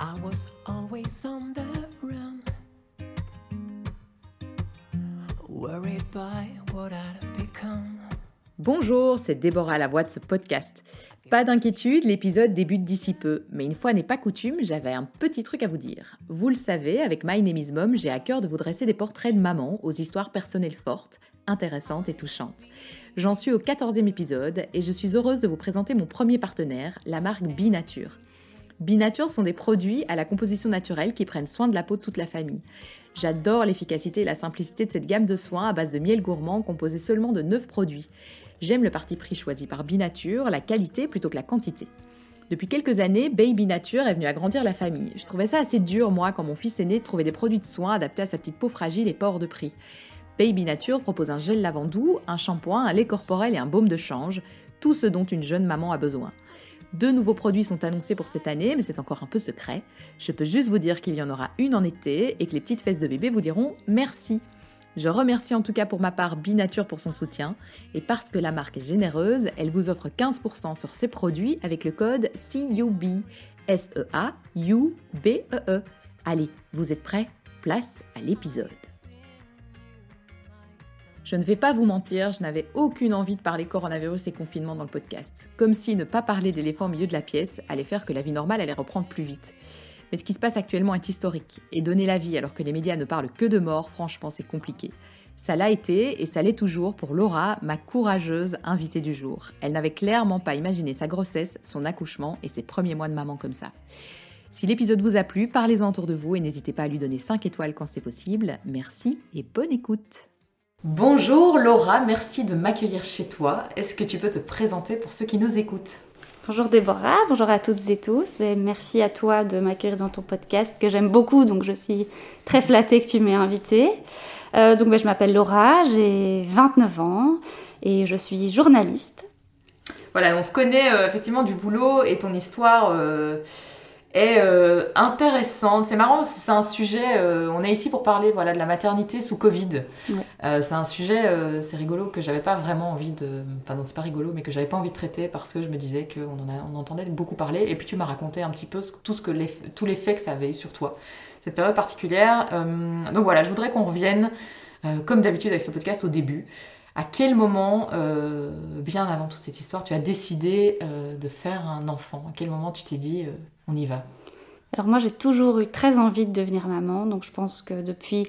I was always on the run. Worried by what I'd become. Bonjour, c'est Déborah à la voix de ce podcast. Pas d'inquiétude, l'épisode débute d'ici peu, mais une fois n'est pas coutume, j'avais un petit truc à vous dire. Vous le savez, avec My Name is Mom, j'ai à cœur de vous dresser des portraits de mamans aux histoires personnelles fortes, intéressantes et touchantes. J'en suis au 14e épisode et je suis heureuse de vous présenter mon premier partenaire, la marque Binature. Binature sont des produits à la composition naturelle qui prennent soin de la peau de toute la famille. J'adore l'efficacité et la simplicité de cette gamme de soins à base de miel gourmand composé seulement de 9 produits. J'aime le parti pris choisi par Binature, la qualité plutôt que la quantité. Depuis quelques années, Baby Nature est venu agrandir la famille. Je trouvais ça assez dur, moi, quand mon fils aîné, de trouver des produits de soins adaptés à sa petite peau fragile et pas hors de prix. Baby Nature propose un gel lavant doux, un shampoing, un lait corporel et un baume de change, tout ce dont une jeune maman a besoin. Deux nouveaux produits sont annoncés pour cette année, mais c'est encore un peu secret. Je peux juste vous dire qu'il y en aura une en été et que les petites fesses de bébé vous diront merci. Je remercie en tout cas pour ma part Binature pour son soutien et parce que la marque est généreuse, elle vous offre 15% sur ses produits avec le code CUB. S-E-A-U-B-E-E. Allez, vous êtes prêts? Place à l'épisode. Je ne vais pas vous mentir, je n'avais aucune envie de parler coronavirus et confinement dans le podcast. Comme si ne pas parler d'éléphants au milieu de la pièce allait faire que la vie normale allait reprendre plus vite. Mais ce qui se passe actuellement est historique, et donner la vie alors que les médias ne parlent que de mort, franchement c'est compliqué. Ça l'a été, et ça l'est toujours pour Laura, ma courageuse invitée du jour. Elle n'avait clairement pas imaginé sa grossesse, son accouchement et ses premiers mois de maman comme ça. Si l'épisode vous a plu, parlez-en autour de vous et n'hésitez pas à lui donner 5 étoiles quand c'est possible. Merci et bonne écoute Bonjour Laura, merci de m'accueillir chez toi. Est-ce que tu peux te présenter pour ceux qui nous écoutent? Bonjour Déborah, bonjour à toutes et tous. Merci à toi de m'accueillir dans ton podcast que j'aime beaucoup, donc je suis très flattée que tu m'aies invitée. Euh, donc ben, je m'appelle Laura, j'ai 29 ans et je suis journaliste. Voilà, on se connaît euh, effectivement du boulot et ton histoire euh, est euh, intéressante. C'est marrant parce que c'est un sujet, euh, on est ici pour parler voilà, de la maternité sous Covid. Ouais. Euh, c'est un sujet, c'est rigolo, que j'avais pas vraiment envie de... Enfin non, c'est pas rigolo, mais que j'avais pas envie de traiter parce que je me disais qu'on en, a- on entendait beaucoup parler. Et puis tu m'as raconté un petit peu ce- tout ce que les, tous les faits que ça avait eu sur toi, cette période particulière. Donc voilà, je voudrais qu'on revienne, comme d'habitude avec ce podcast, au début. À quel moment, bien avant toute cette histoire, tu as décidé de faire un enfant? À quel moment tu t'es dit, on y va Alors moi j'ai toujours eu très envie de devenir maman, donc je pense que depuis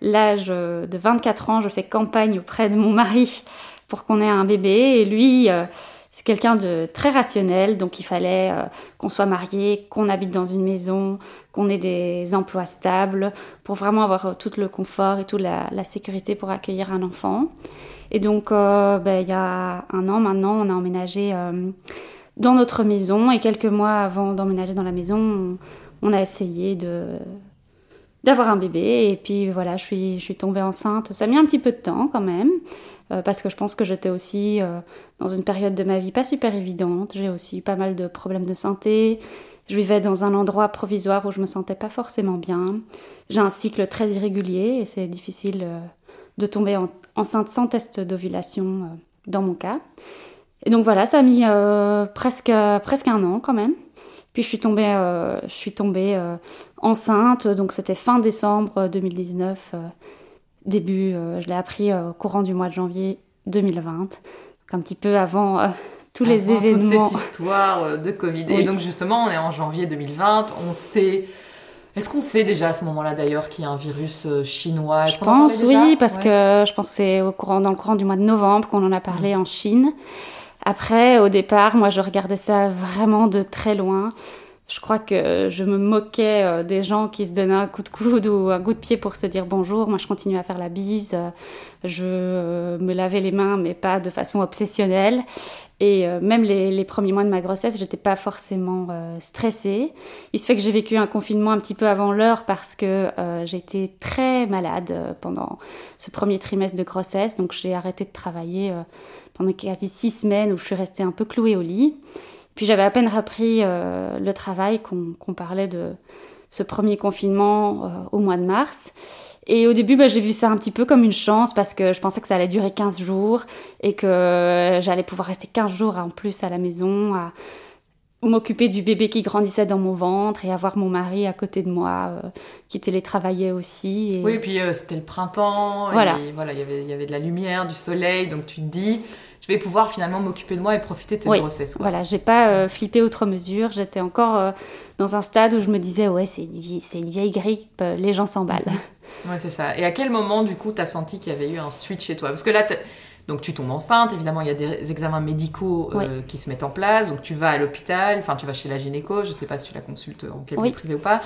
l'âge euh, de 24 ans, je fais campagne auprès de mon mari pour qu'on ait un bébé. Et lui, euh, c'est quelqu'un de très rationnel, donc il fallait euh, qu'on soit marié, qu'on habite dans une maison, qu'on ait des emplois stables, pour vraiment avoir tout le confort et toute la, sécurité pour accueillir un enfant. Et donc ben, il y a un an maintenant, on a emménagé dans notre maison et quelques mois avant d'emménager dans la maison, on, a essayé de d'avoir un bébé et puis voilà, je suis, je suis tombée enceinte. Ça a mis un petit peu de temps quand même euh, parce que je pense que j'étais aussi euh, dans une période de ma vie pas super évidente. J'ai aussi pas mal de problèmes de santé. Je vivais dans un endroit provisoire où je me sentais pas forcément bien. J'ai un cycle très irrégulier et c'est difficile euh, de tomber en- enceinte sans test d'ovulation dans mon cas. Et donc voilà, ça a mis euh, presque, presque un an quand même. Puis je suis tombée, euh, je suis tombée euh, enceinte, donc c'était fin décembre 2019, euh, début, je l'ai appris au courant du mois de janvier 2020, donc un petit peu avant tous les événements. Toute cette histoire de Covid. Et donc justement, on est en janvier 2020. On sait. Est-ce qu'on sait déjà à ce moment-là d'ailleurs qu'il y a un virus chinois? Je pense, oui, parce Ouais. que je pense que c'est au courant, dans le courant du mois de novembre qu'on en a parlé en Chine. Après, au départ, moi, je regardais ça vraiment de très loin. Je crois que je me moquais euh, des gens qui se donnaient un coup de coude ou un coup de pied pour se dire bonjour. Moi, je continuais à faire la bise. Je euh, me lavais les mains, mais pas de façon obsessionnelle. Et euh, même les, premiers mois de ma grossesse, j'étais pas forcément stressée. Il se fait que j'ai vécu un confinement un petit peu avant l'heure parce que j'étais très malade pendant ce premier trimestre de grossesse. Donc j'ai arrêté de travailler pendant quasi six semaines où je suis restée un peu clouée au lit. Puis j'avais à peine repris euh, le travail qu'on parlait de ce premier confinement euh, au mois de mars. Et au début, bah, j'ai vu ça un petit peu comme une chance parce que je pensais que ça allait durer 15 jours et que j'allais pouvoir rester 15 jours en plus à la maison, m'occuper du bébé qui grandissait dans mon ventre et avoir mon mari à côté de moi euh, qui télétravaillait aussi. Oui, et puis euh, c'était le printemps, voilà. Et, voilà, y il y avait de la lumière, du soleil, donc tu te dis, je vais pouvoir finalement m'occuper de moi et profiter de cette grossesse. Quoi. Voilà, j'ai pas euh, flippé outre mesure, j'étais encore dans un stade où je me disais, ouais, c'est une, une, vieille grippe, les gens s'emballent. ouais, c'est ça. Et à quel moment, du coup, tu as senti qu'il y avait eu un switch chez toi? Parce que là, donc tu tombes enceinte, évidemment il y a des examens médicaux euh, qui se mettent en place, donc tu vas à l'hôpital, enfin tu vas chez la gynéco, je ne sais pas si tu la consultes en cabinet privé ou pas.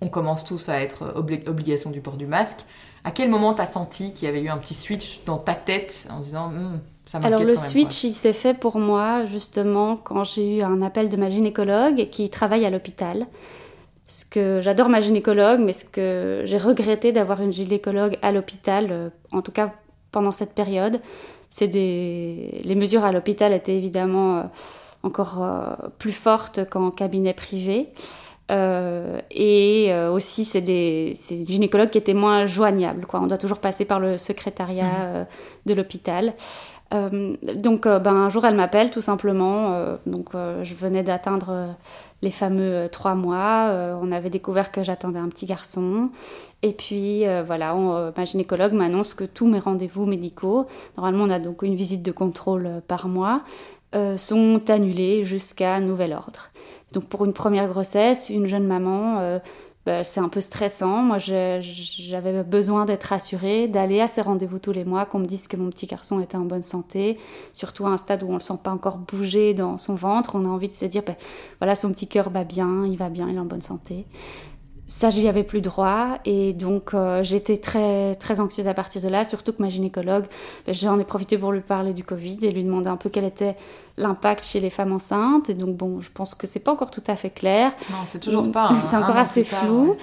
On commence tous à être obligation du port du masque. À quel moment tu as senti qu'il y avait eu un petit switch dans ta tête en disant hum, ça Alors le switch il s'est fait pour moi justement quand j'ai eu un appel de ma gynécologue qui travaille à l'hôpital. Ce que j'adore ma gynécologue, mais ce que j'ai regretté d'avoir une gynécologue à l'hôpital, euh, en tout cas pendant cette période. C'est des... Les mesures à l'hôpital étaient évidemment euh, encore euh, plus fortes qu'en cabinet privé. Euh, et aussi, c'est des, des, gynécologues qui étaient moins joignables. Quoi. On doit toujours passer par le secrétariat mmh. de l'hôpital. donc, ben, un jour, elle m'appelle tout simplement. donc, je venais d'atteindre les fameux trois mois. on avait découvert que j'attendais un petit garçon. Et puis euh, voilà, euh, ma gynécologue m'annonce que tous mes rendez-vous médicaux, normalement on a donc une visite de contrôle euh, par mois, sont annulés jusqu'à nouvel ordre. Donc pour une première grossesse, une jeune maman, bah, c'est un peu stressant. Moi j'avais besoin d'être rassurée, d'aller à ces rendez-vous tous les mois, qu'on me dise que mon petit garçon était en bonne santé, surtout à un stade où on ne le sent pas encore bouger dans son ventre. On a envie de se dire, bah, voilà, son petit cœur va bien, il va bien, il est en bonne santé ça, j'y avais plus droit. Et donc, euh, j'étais très, très anxieuse à partir de là. Surtout que ma gynécologue, ben, j'en ai profité pour lui parler du Covid et lui demander un peu quel était l'impact chez les femmes enceintes. Et donc, bon, je pense que c'est pas encore tout à fait clair. Non, c'est toujours pas. c'est encore assez flou.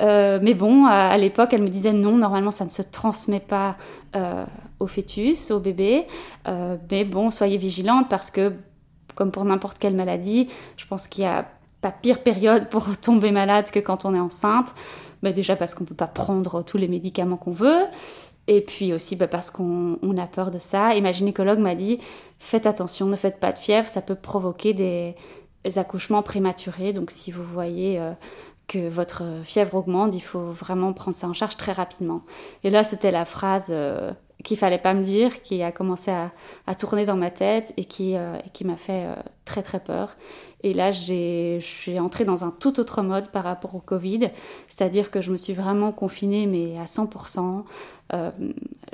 Euh, mais bon, à, l'époque, elle me disait non, normalement, ça ne se transmet pas euh, au fœtus, au bébé. mais bon, soyez vigilante parce que, comme pour n'importe quelle maladie, je pense qu'il y a pas pire période pour tomber malade que quand on est enceinte. Bah déjà parce qu'on ne peut pas prendre tous les médicaments qu'on veut. Et puis aussi bah parce qu'on a peur de ça. Et ma gynécologue m'a dit faites attention, ne faites pas de fièvre, ça peut provoquer des, accouchements prématurés. Donc si vous voyez euh, que votre fièvre augmente, il faut vraiment prendre ça en charge très rapidement. Et là, c'était la phrase euh, qu'il fallait pas me dire, qui a commencé à, tourner dans ma tête et qui, euh, qui m'a fait très très peur. Et là, je suis entrée dans un tout autre mode par rapport au Covid, c'est-à-dire que je me suis vraiment confinée, mais à 100%. Euh,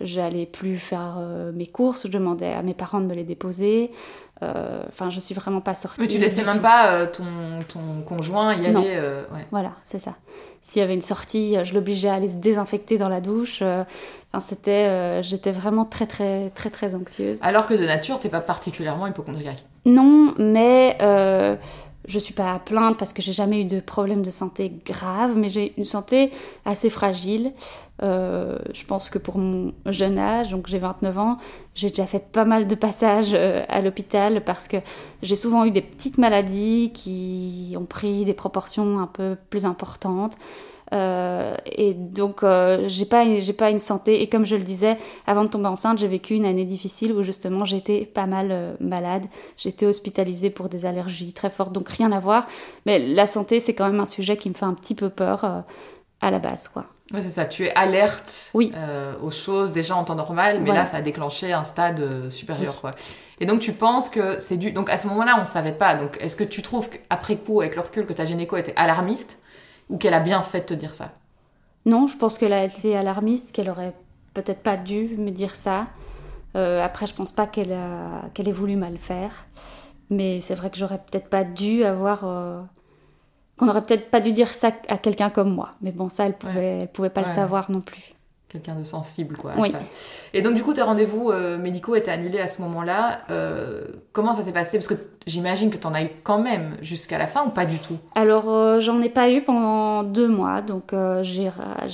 J'allais plus faire euh, mes courses, je demandais à mes parents de me les déposer. Euh, enfin, je suis vraiment pas sortie. Mais tu laissais même pas euh, ton, ton, conjoint y aller. Euh, voilà, c'est ça. S'il y avait une sortie, je l'obligeais à aller se désinfecter dans la douche. Enfin, c'était, j'étais vraiment très très très très anxieuse. Alors que de nature, t'es pas particulièrement hypochondriaque. Non, mais je suis pas à plaindre parce que j'ai jamais eu de problème de santé grave, mais j'ai une santé assez fragile. Euh, je pense que pour mon jeune âge, donc j'ai 29 ans, j'ai déjà fait pas mal de passages euh, à l'hôpital parce que j'ai souvent eu des petites maladies qui ont pris des proportions un peu plus importantes. Euh, et donc, j'ai pas, j'ai pas une santé. Et comme je le disais, avant de tomber enceinte, j'ai vécu une année difficile où justement j'étais pas mal malade. J'étais hospitalisée pour des allergies très fortes, donc rien à voir. Mais la santé, c'est quand même un sujet qui me fait un petit peu peur à la base, quoi. Oui, c'est ça. Tu es alerte euh, aux choses déjà en temps normal, mais là, ça a déclenché un stade euh, supérieur, quoi. Et donc, tu penses que c'est dû. Donc, à ce moment-là, on ne savait pas. Donc, est-ce que tu trouves qu'après coup, avec le recul, que ta gynéco était alarmiste ou qu'elle a bien fait de te dire ça? Non, je pense qu'elle a été alarmiste, qu'elle aurait peut-être pas dû me dire ça. Euh, après, je pense pas qu'elle a... qu'elle ait voulu mal faire. Mais c'est vrai que j'aurais peut-être pas dû avoir qu'on n'aurait peut-être pas dû dire ça à quelqu'un comme moi. Mais bon, ça, elle pouvait, elle pouvait pas le savoir non plus. Quelqu'un de sensible, quoi. oui. Et donc, du coup, tes rendez-vous euh, médicaux étaient annulés à ce moment-là. Euh, comment ça s'est passé? Parce que j'imagine que tu en as eu quand même jusqu'à la fin ou pas du tout? Alors, euh, j'en ai pas eu pendant deux mois. Donc, j'ai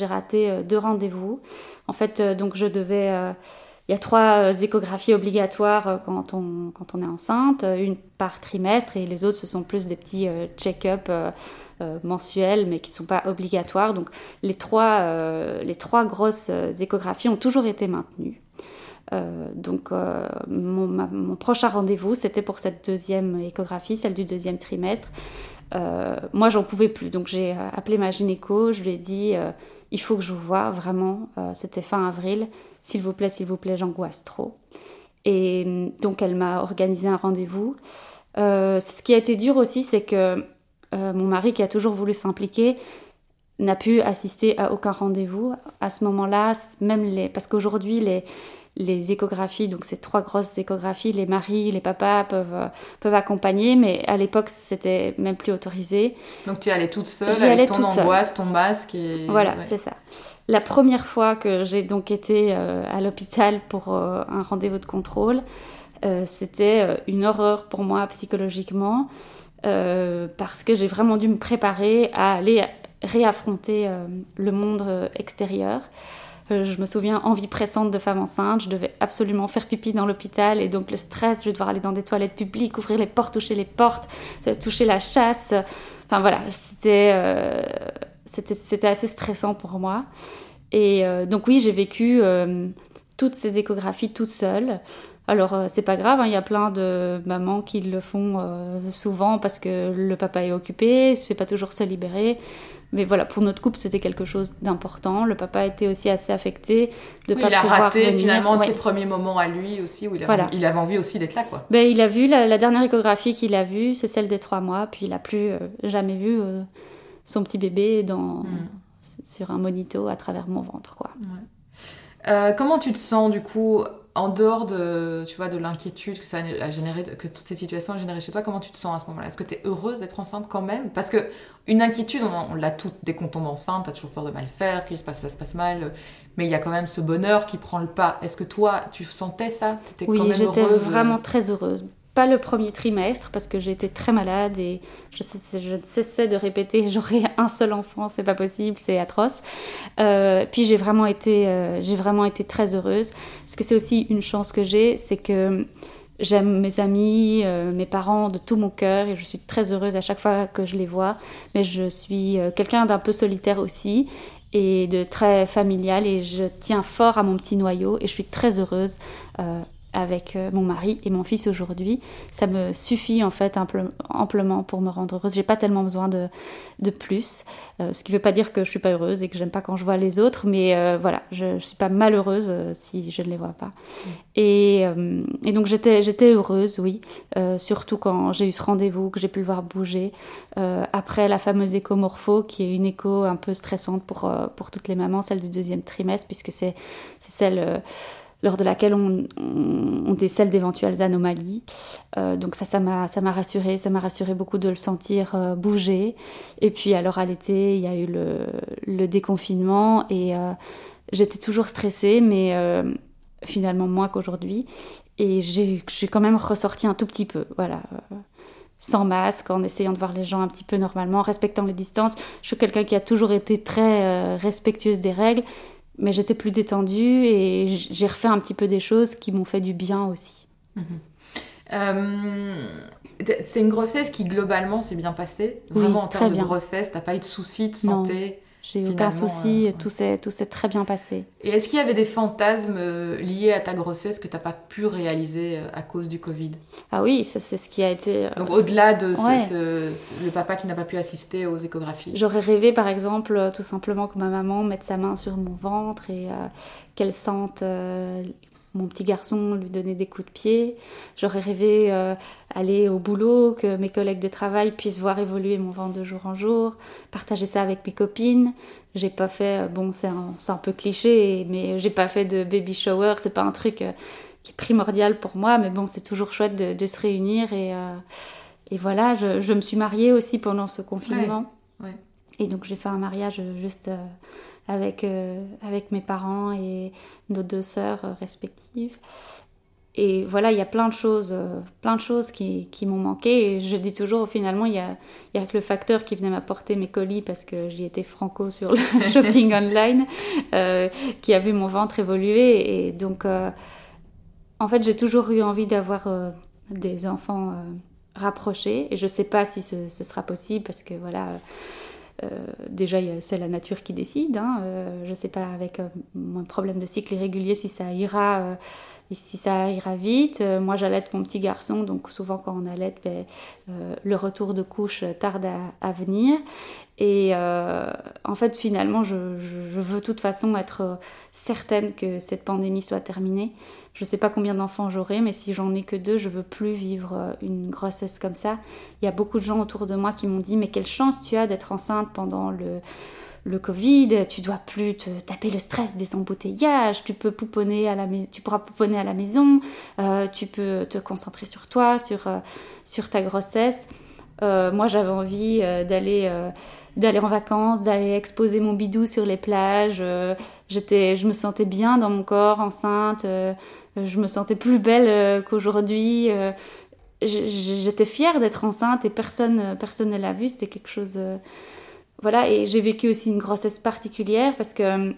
raté deux rendez-vous. En fait, donc, je devais il y a trois euh, échographies obligatoires euh, quand on, quand on est enceinte, euh, une par trimestre et les autres ce sont plus des petits check-up mensuels mais qui ne sont pas obligatoires. Donc les trois, les trois grosses échographies ont toujours été maintenues. donc mon, prochain rendez-vous, c'était pour cette deuxième échographie, celle du deuxième trimestre. moi, j'en pouvais plus, donc j'ai appelé ma gynéco, je lui ai dit, il faut que je vous voie, vraiment, c'était fin avril, s'il vous plaît, s'il vous plaît, j'angoisse trop. Et mm, donc elle m'a organisé un rendez-vous. Euh, ce qui a été dur aussi, c'est que euh, mon mari, qui a toujours voulu s'impliquer, n'a pu assister à aucun rendez-vous. À ce moment-là, même les... parce qu'aujourd'hui, les, les échographies, donc ces trois grosses échographies, les maris, les papas peuvent, euh, peuvent accompagner, mais à l'époque, c'était même plus autorisé. Donc tu allais toute seule avec ton angoisse, ton masque et... Voilà, c'est ça. La première fois que j'ai donc été euh, à l'hôpital pour euh, un rendez-vous de contrôle, c'était une horreur pour moi psychologiquement, parce que j'ai vraiment dû me préparer à aller réaffronter le monde extérieur. Euh, je me souviens, envie pressante de femme enceinte, je devais absolument faire pipi dans l'hôpital et donc le stress, je vais devoir aller dans des toilettes publiques, ouvrir les portes, toucher les portes, euh, toucher la chasse. Enfin voilà, c'était euh, assez stressant pour moi. Et donc oui, j'ai vécu toutes ces échographies toute seule. Alors c'est pas grave, hein, il y a plein de mamans qui le font souvent parce que le papa est occupé, il ne pas toujours se libérer. Mais voilà, pour notre couple, c'était quelque chose d'important. Le papa était aussi assez affecté de oui, pas il a raté finalement ses premiers moments à lui aussi, où il, avait, il avait envie aussi d'être là. Quoi. Ben, il a vu, la, dernière échographie qu'il a vue, c'est celle des trois mois, puis il n'a plus euh, jamais vu euh, son petit bébé dans, hmm. sur un monito à travers mon ventre. Quoi. Euh, comment tu te sens du coup en dehors de, tu vois, de l'inquiétude que ça a généré, que toutes ces situations ont généré chez toi, comment tu te sens à ce moment-là? Est-ce que tu es heureuse d'être enceinte quand même? Parce que une inquiétude, on, l'a toute dès qu'on tombe enceinte, t'as toujours peur de mal faire, que se passe, ça se passe mal, mais il y a quand même ce bonheur qui prend le pas. Est-ce que toi, tu sentais ça? Oui, j'étais vraiment très heureuse pas le premier trimestre parce que j'étais très malade et je, je cessais de répéter j'aurai un seul enfant, c'est pas possible, c'est atroce. Euh, puis j'ai vraiment été, euh, j'ai vraiment été très heureuse parce que c'est aussi une chance que j'ai, c'est que j'aime mes amis, euh, mes parents de tout mon cœur et je suis très heureuse à chaque fois que je les vois. Mais je suis quelqu'un d'un peu solitaire aussi et de très familial et je tiens fort à mon petit noyau et je suis très heureuse avec euh, mon mari et mon fils aujourd'hui. Ça me suffit en fait amplement pour me rendre heureuse. J'ai pas tellement besoin de, de plus. Euh, ce qui veut pas dire que je suis pas heureuse et que j'aime pas quand je vois les autres, mais euh, voilà, je, je suis pas malheureuse si je ne les vois pas. Mm. Et, et, donc j'étais, j'étais heureuse, oui, surtout quand j'ai eu ce rendez-vous, que j'ai pu le voir bouger. après la fameuse écho-morpho, qui est une écho un peu stressante pour, pour toutes les mamans, celle du deuxième trimestre, puisque c'est, c'est celle lors de laquelle on, décèle d'éventuelles anomalies. Euh, donc ça, ça m'a, ça rassuré, ça m'a rassuré beaucoup de le sentir euh, bouger. Et puis alors à l'été, il y a eu le, déconfinement et euh, j'étais toujours stressée, mais finalement moins qu'aujourd'hui. Et je suis quand même ressortie un tout petit peu, voilà sans masque, en essayant de voir les gens un petit peu normalement, en respectant les distances. Je suis quelqu'un qui a toujours été très respectueuse des règles, mais j'étais plus détendue et j'ai refait un petit peu des choses qui m'ont fait du bien aussi. Mhm. Euh, c'est une grossesse qui globalement s'est bien passée? Vraiment en termes de grossesse, t'as pas eu de soucis de santé? J'ai eu aucun souci, euh, tout s'est très bien passé. Et est-ce qu'il y avait des fantasmes euh, liés à ta grossesse que tu n'as pas pu réaliser euh, à cause du Covid? Ah oui, ça c'est ce qui a été... Donc au-delà de le papa qui n'a pas pu assister aux échographies? J'aurais rêvé par exemple tout simplement que ma maman mette sa main sur mon ventre et qu'elle sente mon petit garçon lui donner des coups de pied. J'aurais rêvé euh, aller au boulot, que mes collègues de travail puissent voir évoluer mon ventre de jour en jour, partager ça avec mes copines. J'ai pas fait, euh, bon, c'est un, peu cliché, mais j'ai pas fait de baby shower. C'est pas un truc euh, qui est primordial pour moi, mais bon, c'est toujours chouette de, se réunir. Et, et voilà, je, me suis mariée aussi pendant ce confinement. Et donc j'ai fait un mariage juste avec, euh, avec mes parents et nos deux sœurs euh, respectives. Et voilà, il y a plein de choses, euh, plein de choses qui, qui m'ont manqué. Et je dis toujours, finalement, il y a, y a que le facteur qui venait m'apporter mes colis parce que j'y étais franco sur le shopping online, qui a vu mon ventre évoluer. Et donc, en fait, j'ai toujours eu envie d'avoir des enfants rapprochés. Et je ne sais pas si ce, ce, sera possible parce que voilà déjà, c'est la nature qui décide. Hein, je ne sais pas avec mon problème de cycle irrégulier si ça ira si ça ira vite. Euh, moi, j'allaite mon petit garçon, donc souvent quand on allaite, ben, euh, le retour de couche tarde à, venir. Et euh, en fait, finalement, je, veux de toute façon être certaine que cette pandémie soit terminée. Je ne sais pas combien d'enfants j'aurai, mais si j'en ai que deux, je veux plus vivre une grossesse comme ça. Il y a beaucoup de gens autour de moi qui m'ont dit, mais quelle chance tu as d'être enceinte pendant le le Covid, tu dois plus te taper le stress des embouteillages, tu peux pouponner à la tu pourras pouponner à la maison, euh, tu peux te concentrer sur toi, sur, euh, sur ta grossesse. Euh, moi, j'avais envie d'aller d'aller en vacances, d'aller exposer mon bidou sur les plages. j'étais, je me sentais bien dans mon corps, enceinte. je me sentais plus belle qu'aujourd'hui. j'étais fière d'être enceinte et personne personne ne l'a vu. C'était quelque chose voilà, et j'ai vécu aussi une grossesse particulière parce que euh,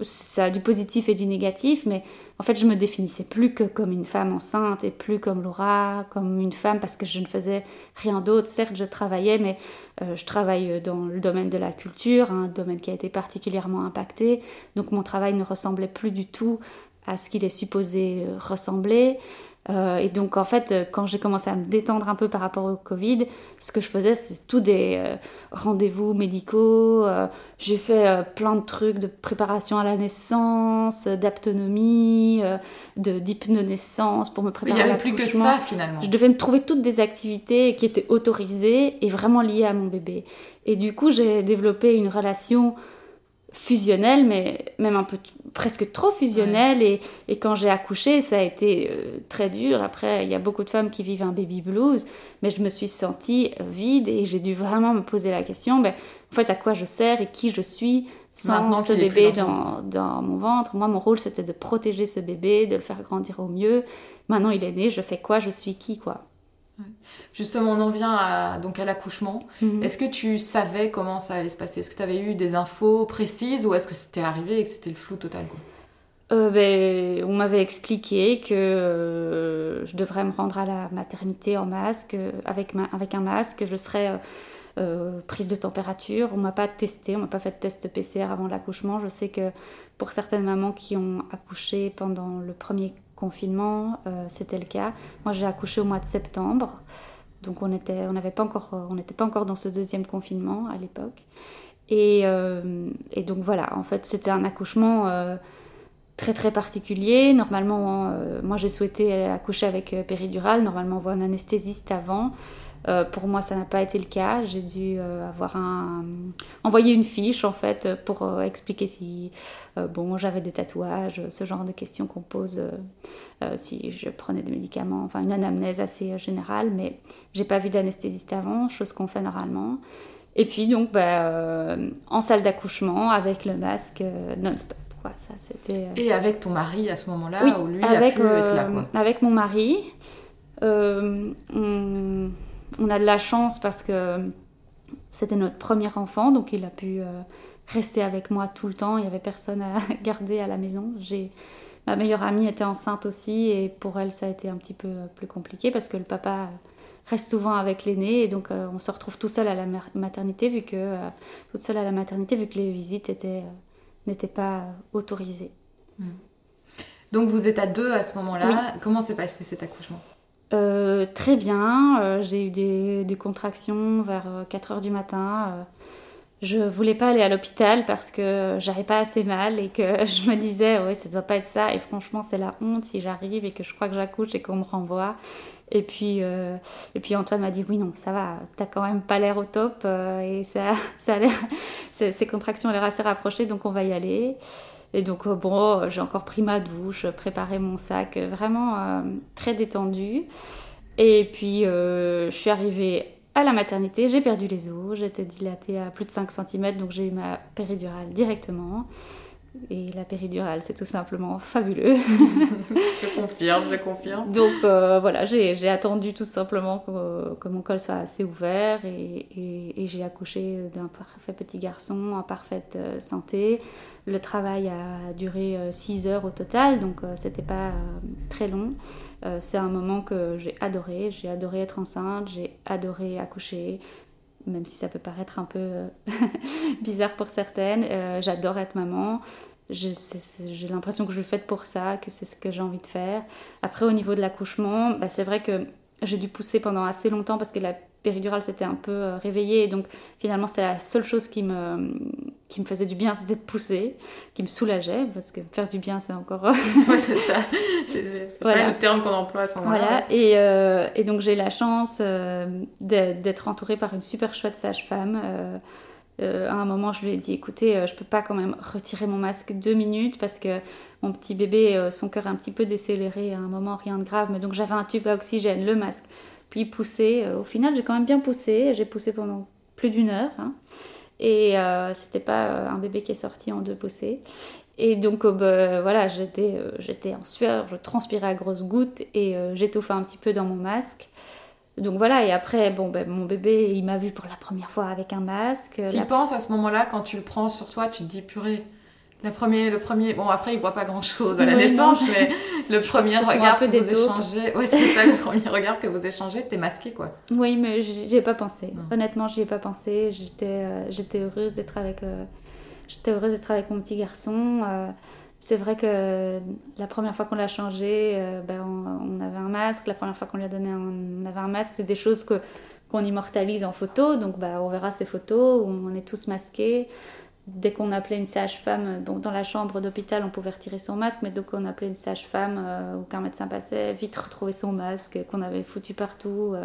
ça a du positif et du négatif, mais en fait, je me définissais plus que comme une femme enceinte et plus comme Laura, comme une femme parce que je ne faisais rien d'autre. Certes, je travaillais, mais euh, je travaille dans le domaine de la culture, un domaine qui a été particulièrement impacté. Donc, mon travail ne ressemblait plus du tout à ce qu'il est supposé euh, ressembler. Euh, et donc, en fait, euh, quand j'ai commencé à me détendre un peu par rapport au Covid, ce que je faisais, c'est tout des euh, rendez-vous médicaux. j'ai fait plein de trucs de préparation à la naissance, d'aptonomie, de d'hypnonaissance pour me préparer Il n'y avait plus que ça, finalement. Je devais me trouver toutes des activités qui étaient autorisées et vraiment liées à mon bébé. Et du coup, j'ai développé une relation fusionnelle, mais même un peu presque trop fusionnelle. Et, et, quand j'ai accouché, ça a été euh, très dur. Après, il y a beaucoup de femmes qui vivent un baby blues, mais je me suis sentie euh, vide et j'ai dû vraiment me poser la question, ben, en fait, à quoi je sers et qui je suis sans ce bébé dans, dans, mon ventre. Moi, mon rôle, c'était de protéger ce bébé, de le faire grandir au mieux. Maintenant, il est né, je fais quoi Je suis qui, quoi Justement, on en vient à, donc à l'accouchement. Mhm. Est-ce que tu savais comment ça allait se passer? Est-ce que tu avais eu des infos précises ou est-ce que c'était arrivé et que c'était le flou total euh, ben, on m'avait expliqué que euh, je devrais me rendre à la maternité en masque, avec, avec un masque, je serais euh, prise de température. On m'a pas testé, on m'a pas fait de test PCR avant l'accouchement. Je sais que pour certaines mamans qui ont accouché pendant le premier confinement, euh, c'était le cas. Moi, j'ai accouché au mois de septembre, donc on était, on pas encore, on n'était pas encore dans ce deuxième confinement à l'époque. Et, euh, et, donc voilà, en fait, c'était un accouchement euh, très très particulier. Normalement, moi, j'ai souhaité accoucher avec péridurale. Normalement, on voit un anesthésiste avant. Euh, pour moi, ça n'a pas été le cas. J'ai dû euh, avoir un... envoyer une fiche en fait pour euh, expliquer si bon j'avais des tatouages, ce genre de questions qu'on pose si je prenais des médicaments, enfin une anamnèse assez générale. Mais j'ai pas vu d'anesthésiste avant, chose qu'on fait normalement. Et puis donc bah, en salle d'accouchement avec le masque non-stop. Ça, c'était, Et avec ton mari à ce moment-là, oui, où lui avec, a pu être là quoi. Avec mon mari, on on a de la chance parce que c'était notre premier enfant, donc il a pu euh, rester avec moi tout le temps. Il n'y avait personne à garder à la maison. Ma meilleure amie était enceinte aussi et pour elle ça a été un petit peu euh, plus compliqué parce que le papa reste souvent avec l'aîné et donc euh, on se retrouve tout seul à la maternité vu que toute seule à la maternité vu que les visites n'étaient pas autorisées. Hmm. Donc vous êtes à deux à ce moment-là. Comment s'est passé cet accouchement? Euh, très bien, euh, j'ai eu des, contractions vers 4 euh, heures du matin. je voulais pas aller à l'hôpital parce que j'avais pas assez mal et que je me disais, ouais, ça doit pas être ça. Et franchement, c'est la honte si j'arrive et que je crois que j'accouche et qu'on me renvoie. Et puis, et puis Antoine m'a dit, oui, non, ça va, t'as quand même pas l'air au top et ça, ça ces contractions ont l'air assez rapprochées, donc on va y aller. Et donc, euh, bon, j'ai encore pris ma douche, préparé mon sac, euh, vraiment euh, très détendu. Et puis, je suis arrivée à la maternité, j'ai perdu les os, j'étais dilatée à plus de 5 cm, donc j'ai eu ma péridurale directement. Et la péridurale, c'est tout simplement fabuleux. je confirme, je confirme. Donc voilà, j'ai attendu tout simplement que, mon col soit assez ouvert et, et j'ai accouché d'un parfait petit garçon en parfaite santé. Le travail a duré 6 euh, heures au total, donc euh, c'était pas euh, très long. c'est un moment que j'ai adoré. J'ai adoré être enceinte, j'ai adoré accoucher. Même si ça peut paraître un peu bizarre pour certaines. J'adore être maman. J'ai l'impression que je suis faite pour ça, que c'est ce que j'ai envie de faire. Après, au niveau de l'accouchement, bah, c'est vrai que j'ai dû pousser pendant assez longtemps parce que la péridurale s'était un peu euh, réveillée et donc finalement c'était la seule chose qui me, qui me faisait du bien, c'était de pousser, qui me soulageait parce que faire du bien c'est encore... ouais, c'est ça, c'est voilà. le terme qu'on emploie à ce moment-là. Voilà, et, euh, et donc j'ai la chance euh, d'être entourée par une super chouette sage-femme. à un moment, je lui ai dit, écoutez, je peux pas quand même retirer mon masque deux minutes parce que mon petit bébé, son cœur est un petit peu décéléré à un moment, rien de grave, mais donc j'avais un tube à oxygène, le masque puis pousser. Euh, au final, j'ai quand même bien poussé. J'ai poussé pendant plus d'une heure. Hein. Et euh, c'était pas euh, un bébé qui est sorti en deux poussées. Et donc, bah, voilà, j'étais, j'étais en sueur, je transpirais à grosses gouttes et j'étouffais un petit peu dans mon masque. Donc voilà, et après, bon, ben, mon bébé, il m'a vu pour la première fois avec un masque. Tu penses à ce moment-là, quand tu le prends sur toi, tu te dis, purée, le premier, le premier, bon après il voit pas grand chose à la naissance, mais le premier regard que vous échangez, ouais c'est ça, le premier regard que vous échangez, t'es masqué quoi. Oui, mais j'y ai pas pensé. Honnêtement, j'y ai pas pensé. J'étais, euh, j'étais heureuse d'être avec, euh, j'étais heureuse d'être avec mon petit garçon. Euh, c'est vrai que la première fois qu'on l'a changé, ben, on, avait un masque. La première fois qu'on lui a donné, on avait un masque. C'est des choses que qu'on immortalise en photo, donc bah, on verra ces photos où on est tous masqués dès qu'on appelait une sage-femme, dans la chambre d'hôpital, on pouvait retirer son masque, mais dès qu'on appelait une sage-femme euh, ou qu'un médecin passait, vite retrouver son masque qu'on avait foutu partout. Euh,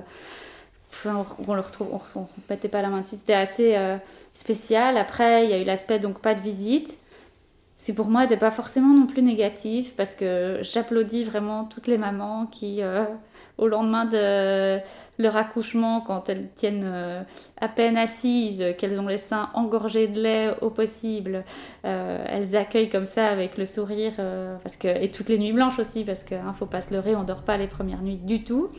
on le retrouve, on, ne mettait pas la main dessus. C'était assez euh, spécial. Après, il y a eu l'aspect donc pas de visite. C'est pour moi n'était pas forcément non plus négatif parce que j'applaudis vraiment toutes les mamans qui, au lendemain de leur accouchement, quand elles tiennent euh, à peine assises, qu'elles ont les seins engorgés de lait au possible, euh, elles accueillent comme ça avec le sourire, euh, parce que, et toutes les nuits blanches aussi, parce qu'il ne faut pas se leurrer, on ne dort pas les premières nuits du tout.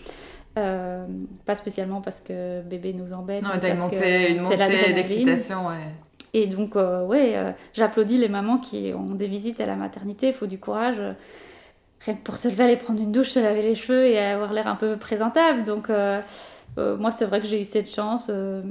pas spécialement parce que bébé nous embête. Non, t'as une montée, une montée d'excitation, ouais. Et donc, ouais, j'applaudis les mamans qui ont des visites à la maternité, il faut du courage rien que pour se lever, aller prendre une douche, se laver les cheveux et avoir l'air un peu présentable. Donc, euh, euh, moi, c'est vrai que j'ai eu cette chance euh,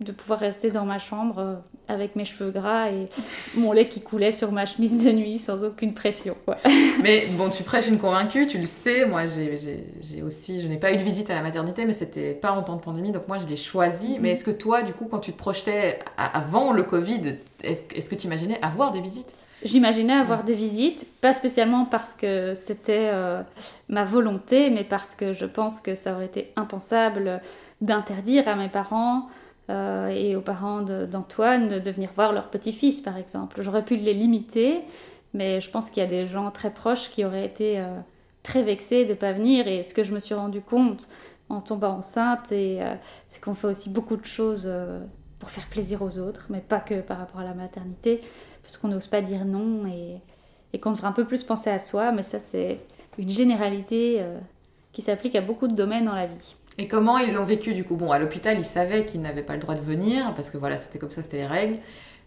de pouvoir rester dans ma chambre avec mes cheveux gras et mon lait qui coulait sur ma chemise de nuit sans aucune pression. mais bon, tu prêches une convaincue, tu le sais. Moi, j'ai aussi, je n'ai pas eu de visite à la maternité, mais c'était pas en temps de pandémie, donc moi, je l'ai choisi. Mais est-ce que toi, du coup, quand tu te projetais avant le Covid, est-ce est que tu imaginais avoir des visites? J'imaginais avoir des visites, pas spécialement parce que c'était euh, ma volonté, mais parce que je pense que ça aurait été impensable d'interdire à mes parents euh, et aux parents d'Antoine de, venir voir leur petit-fils, par exemple. J'aurais pu les limiter, mais je pense qu'il y a des gens très proches qui auraient été euh, très vexés de ne pas venir. Et ce que je me suis rendu compte en tombant enceinte, c'est qu'on fait aussi beaucoup de choses pour faire plaisir aux autres, mais pas que par rapport à la maternité parce qu'on n'ose pas dire non et, qu'on devrait un peu plus penser à soi, mais ça c'est une généralité euh, qui s'applique à beaucoup de domaines dans la vie. Et comment ils l'ont vécu du coup? Bon, à l'hôpital, ils savaient qu'ils n'avaient pas le droit de venir, parce que voilà, c'était comme ça, c'était les règles.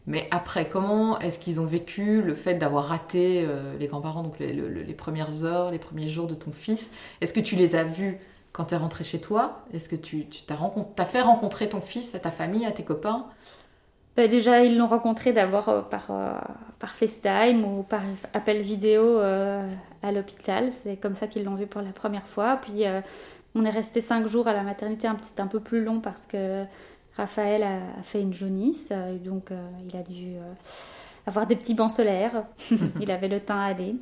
Mais après, comment est-ce qu'ils ont vécu le fait d'avoir raté euh, les grands-parents, donc les, premières heures, les premiers jours de ton fils? Est-ce que tu les as vus quand tu es rentré chez toi? Est-ce que tu, tu t'as, as fait rencontrer ton fils à ta famille, à tes copains? Bah, déjà, ils l'ont rencontré d'abord euh, par, euh, par FaceTime ou par appel vidéo euh, à l'hôpital. C'est comme ça qu'ils l'ont vu pour la première fois. Puis on est resté cinq jours à la maternité, un petit un peu plus long parce que Raphaël a, fait une jaunisse. et donc il a dû avoir des petits bancs solaires. il avait le temps à aller.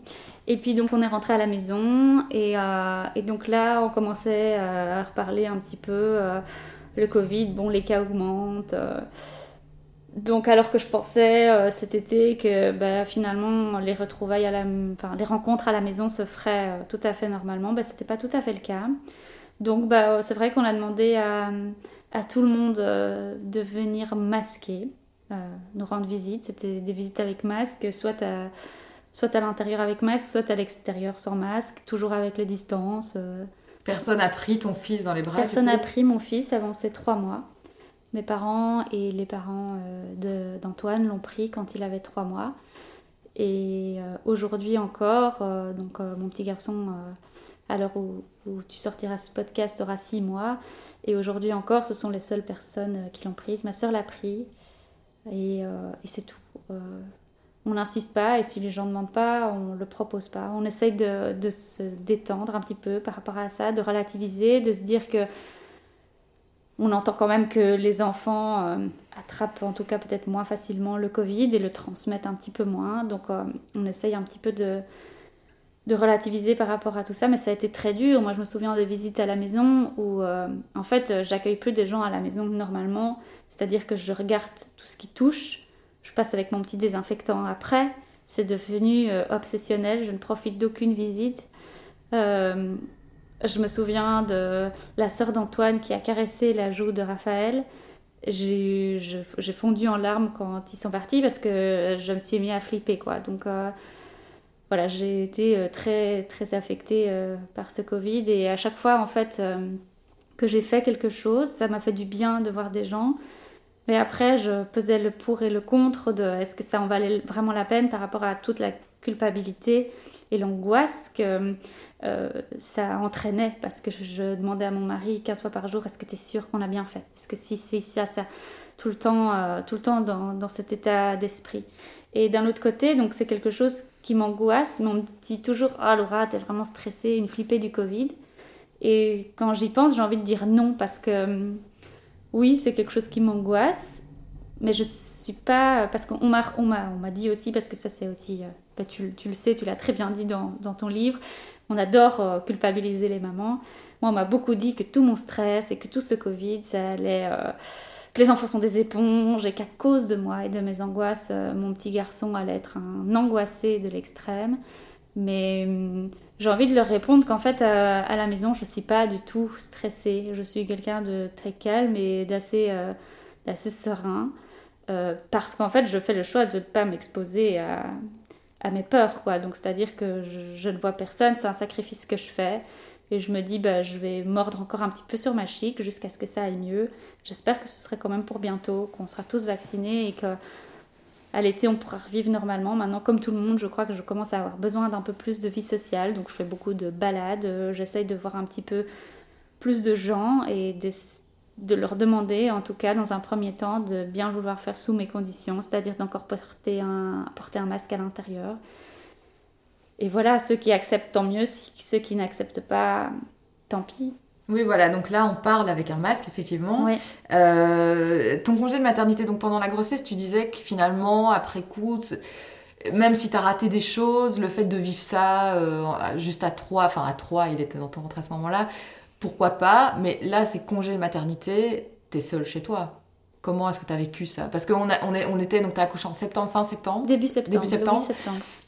Et puis donc on est rentré à la maison. Et, et donc là, on commençait à reparler un petit peu. le Covid, bon, les cas augmentent. Donc alors que je pensais euh, cet été que bah, finalement les retrouvailles à la, enfin, les rencontres à la maison se feraient euh, tout à fait normalement, bah, c'était pas tout à fait le cas. Donc bah, c'est vrai qu'on a demandé à, à, tout le monde euh, de venir masquer, nous rendre visite. C'était des visites avec masque, soit à, soit à l'intérieur avec masque, soit à l'extérieur sans masque, toujours avec les distances. Personne n'a pris ton fils dans les bras Personne n'a pris mon fils avant ses trois mois. Mes parents et les parents euh, d'Antoine l'ont pris quand il avait trois mois. Et euh, aujourd'hui encore, euh, donc mon petit garçon à l'heure où, tu sortiras ce podcast, aura six mois. Et aujourd'hui encore, ce sont les seules personnes qui l'ont prise. Ma soeur l'a pris et c'est tout on n'insiste pas et si les gens ne demandent pas, on ne le propose pas. On essaye de, se détendre un petit peu par rapport à ça, de relativiser, de se dire que on entend quand même que les enfants euh, attrapent en tout cas peut-être moins facilement le Covid et le transmettent un petit peu moins. Donc euh, on essaye un petit peu de, relativiser par rapport à tout ça, mais ça a été très dur. Moi je me souviens des visites à la maison où euh, en fait j'accueille plus des gens à la maison normalement, c'est-à-dire que je regarde tout ce qui touche je passe avec mon petit désinfectant après. C'est devenu obsessionnel, je ne profite d'aucune visite. Euh, je me souviens de la sœur d'Antoine qui a caressé la joue de Raphaël. J'ai fondu en larmes quand ils sont partis parce que je me suis mis à flipper. Quoi. Donc euh, voilà, j'ai été très, très affectée par ce Covid et à chaque fois en fait que j'ai fait quelque chose, ça m'a fait du bien de voir des gens. Mais après, je pesais le pour et le contre de est-ce que ça en valait vraiment la peine par rapport à toute la culpabilité et l'angoisse que euh, ça entraînait. Parce que je demandais à mon mari 15 fois par jour est-ce que tu es sûr qu'on a bien fait? Est-ce que si c'est ça, ça, tout le temps, euh, tout le temps dans, dans cet état d'esprit. Et d'un autre côté, donc c'est quelque chose qui m'angoisse, mais on me dit toujours Ah Laura, t'es vraiment stressée, une flippée du Covid. Et quand j'y pense, j'ai envie de dire non parce que oui, c'est quelque chose qui m'angoisse, mais je suis pas. Parce qu'on m'a, m'a, dit aussi, parce que ça c'est aussi. Euh, bah, tu, le sais, tu l'as très bien dit dans, ton livre, on adore euh, culpabiliser les mamans. Moi, on m'a beaucoup dit que tout mon stress et que tout ce Covid, ça allait. Euh, que les enfants sont des éponges et qu'à cause de moi et de mes angoisses, mon petit garçon allait être un angoissé de l'extrême. Mais hum, j'ai envie de leur répondre qu'en fait, à, la maison, je ne suis pas du tout stressée. Je suis quelqu'un de très calme et d'assez euh, serein. Euh, parce qu'en fait, je fais le choix de ne pas m'exposer à, à, mes peurs. Quoi. Donc, c'est-à-dire que je, ne vois personne, c'est un sacrifice que je fais. Et je me dis, bah, je vais mordre encore un petit peu sur ma chic jusqu'à ce que ça aille mieux. J'espère que ce serait quand même pour bientôt, qu'on sera tous vaccinés et que à l'été, on pourra revivre normalement. Maintenant, comme tout le monde, je crois que je commence à avoir besoin d'un peu plus de vie sociale. Donc, je fais beaucoup de balades. Euh, j'essaye de voir un petit peu plus de gens et de, leur demander, en tout cas, dans un premier temps, de bien vouloir faire sous mes conditions, c'est-à-dire d'encore porter un, porter un masque à l'intérieur. Et voilà, ceux qui acceptent, tant mieux. Ceux qui n'acceptent pas, tant pis. Oui, voilà, donc là on parle avec un masque, effectivement. Euh, ton congé de maternité, donc pendant la grossesse, tu disais que finalement, après coup, même si tu as raté des choses, le fait de vivre ça euh, juste à trois, enfin à trois, il était dans ton ventre à ce moment-là, pourquoi pas, mais là c'est congé de maternité, t'es seule chez toi. Comment est-ce que tu as vécu ça? Parce qu'on on, on était, donc tu as accouché en septembre, fin septembre Début septembre. Début septembre.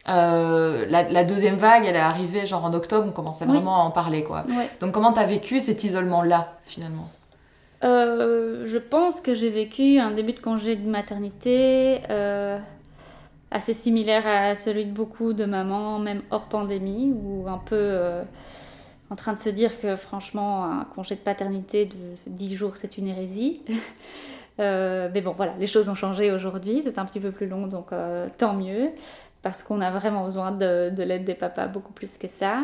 Euh, la, deuxième vague, elle est arrivée genre en octobre, on commençait vraiment à en parler quoi. Donc comment tu as vécu cet isolement-là finalement? Euh, Je pense que j'ai vécu un début de congé de maternité euh, assez similaire à celui de beaucoup de mamans, même hors pandémie, ou un peu en train de se dire que franchement un congé de paternité de 10 jours c'est une hérésie. Euh, mais bon, voilà, les choses ont changé aujourd'hui, c'est un petit peu plus long, donc euh, tant mieux, parce qu'on a vraiment besoin de, l'aide des papas beaucoup plus que ça.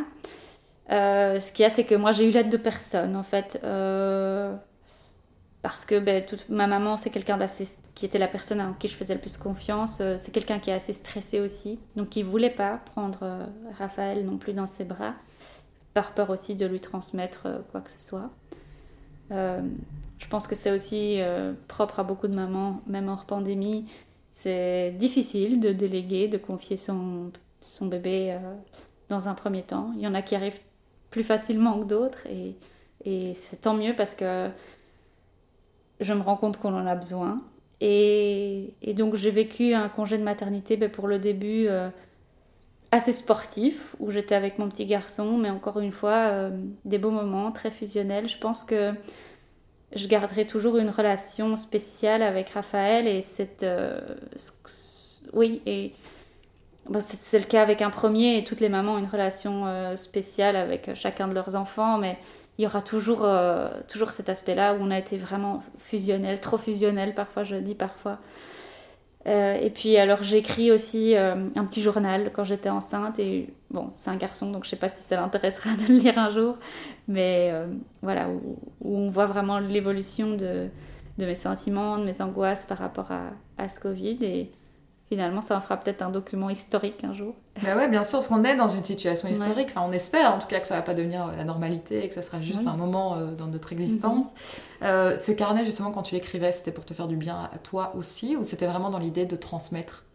Euh, ce qu'il y a, c'est que moi, j'ai eu l'aide de personne, en fait, parce que ben, toute, ma maman, c'est quelqu'un qui était la personne en qui je faisais le plus confiance, c'est quelqu'un qui est assez stressé aussi, donc qui voulait pas prendre Raphaël non plus dans ses bras, par peur aussi de lui transmettre quoi que ce soit. Je pense que c'est aussi euh, propre à beaucoup de mamans, même hors pandémie. C'est difficile de déléguer, de confier son, son bébé euh, dans un premier temps. Il y en a qui arrivent plus facilement que d'autres et, c'est tant mieux parce que je me rends compte qu'on en a besoin. Et, donc j'ai vécu un congé de maternité ben, pour le début euh, assez sportif où j'étais avec mon petit garçon, mais encore une fois, des beaux moments très fusionnels. Je pense que je garderai toujours une relation spéciale avec Raphaël et cette euh, oui et c'est le cas avec un premier et toutes les mamans ont une relation euh, spéciale avec chacun de leurs enfants mais il y aura toujours euh, toujours cet aspect là où on a été vraiment fusionnel trop fusionnel parfois je dis parfois Euh, et puis alors j'écris aussi euh, un petit journal quand j'étais enceinte et bon c'est un garçon donc je sais pas si ça l'intéressera de le lire un jour mais euh, voilà où, on voit vraiment l'évolution de, de, mes sentiments, de mes angoisses par rapport à, à ce Covid et finalement ça en fera peut-être un document historique un jour. Bah ouais bien sûr parce qu'on est dans une situation historique, ouais. enfin on espère en tout cas que ça va pas devenir la normalité et que ça sera juste oui. un moment dans notre existence. Mm -hmm. ce carnet justement quand tu écrivais c'était pour te faire du bien à toi aussi ou c'était vraiment dans l'idée de transmettre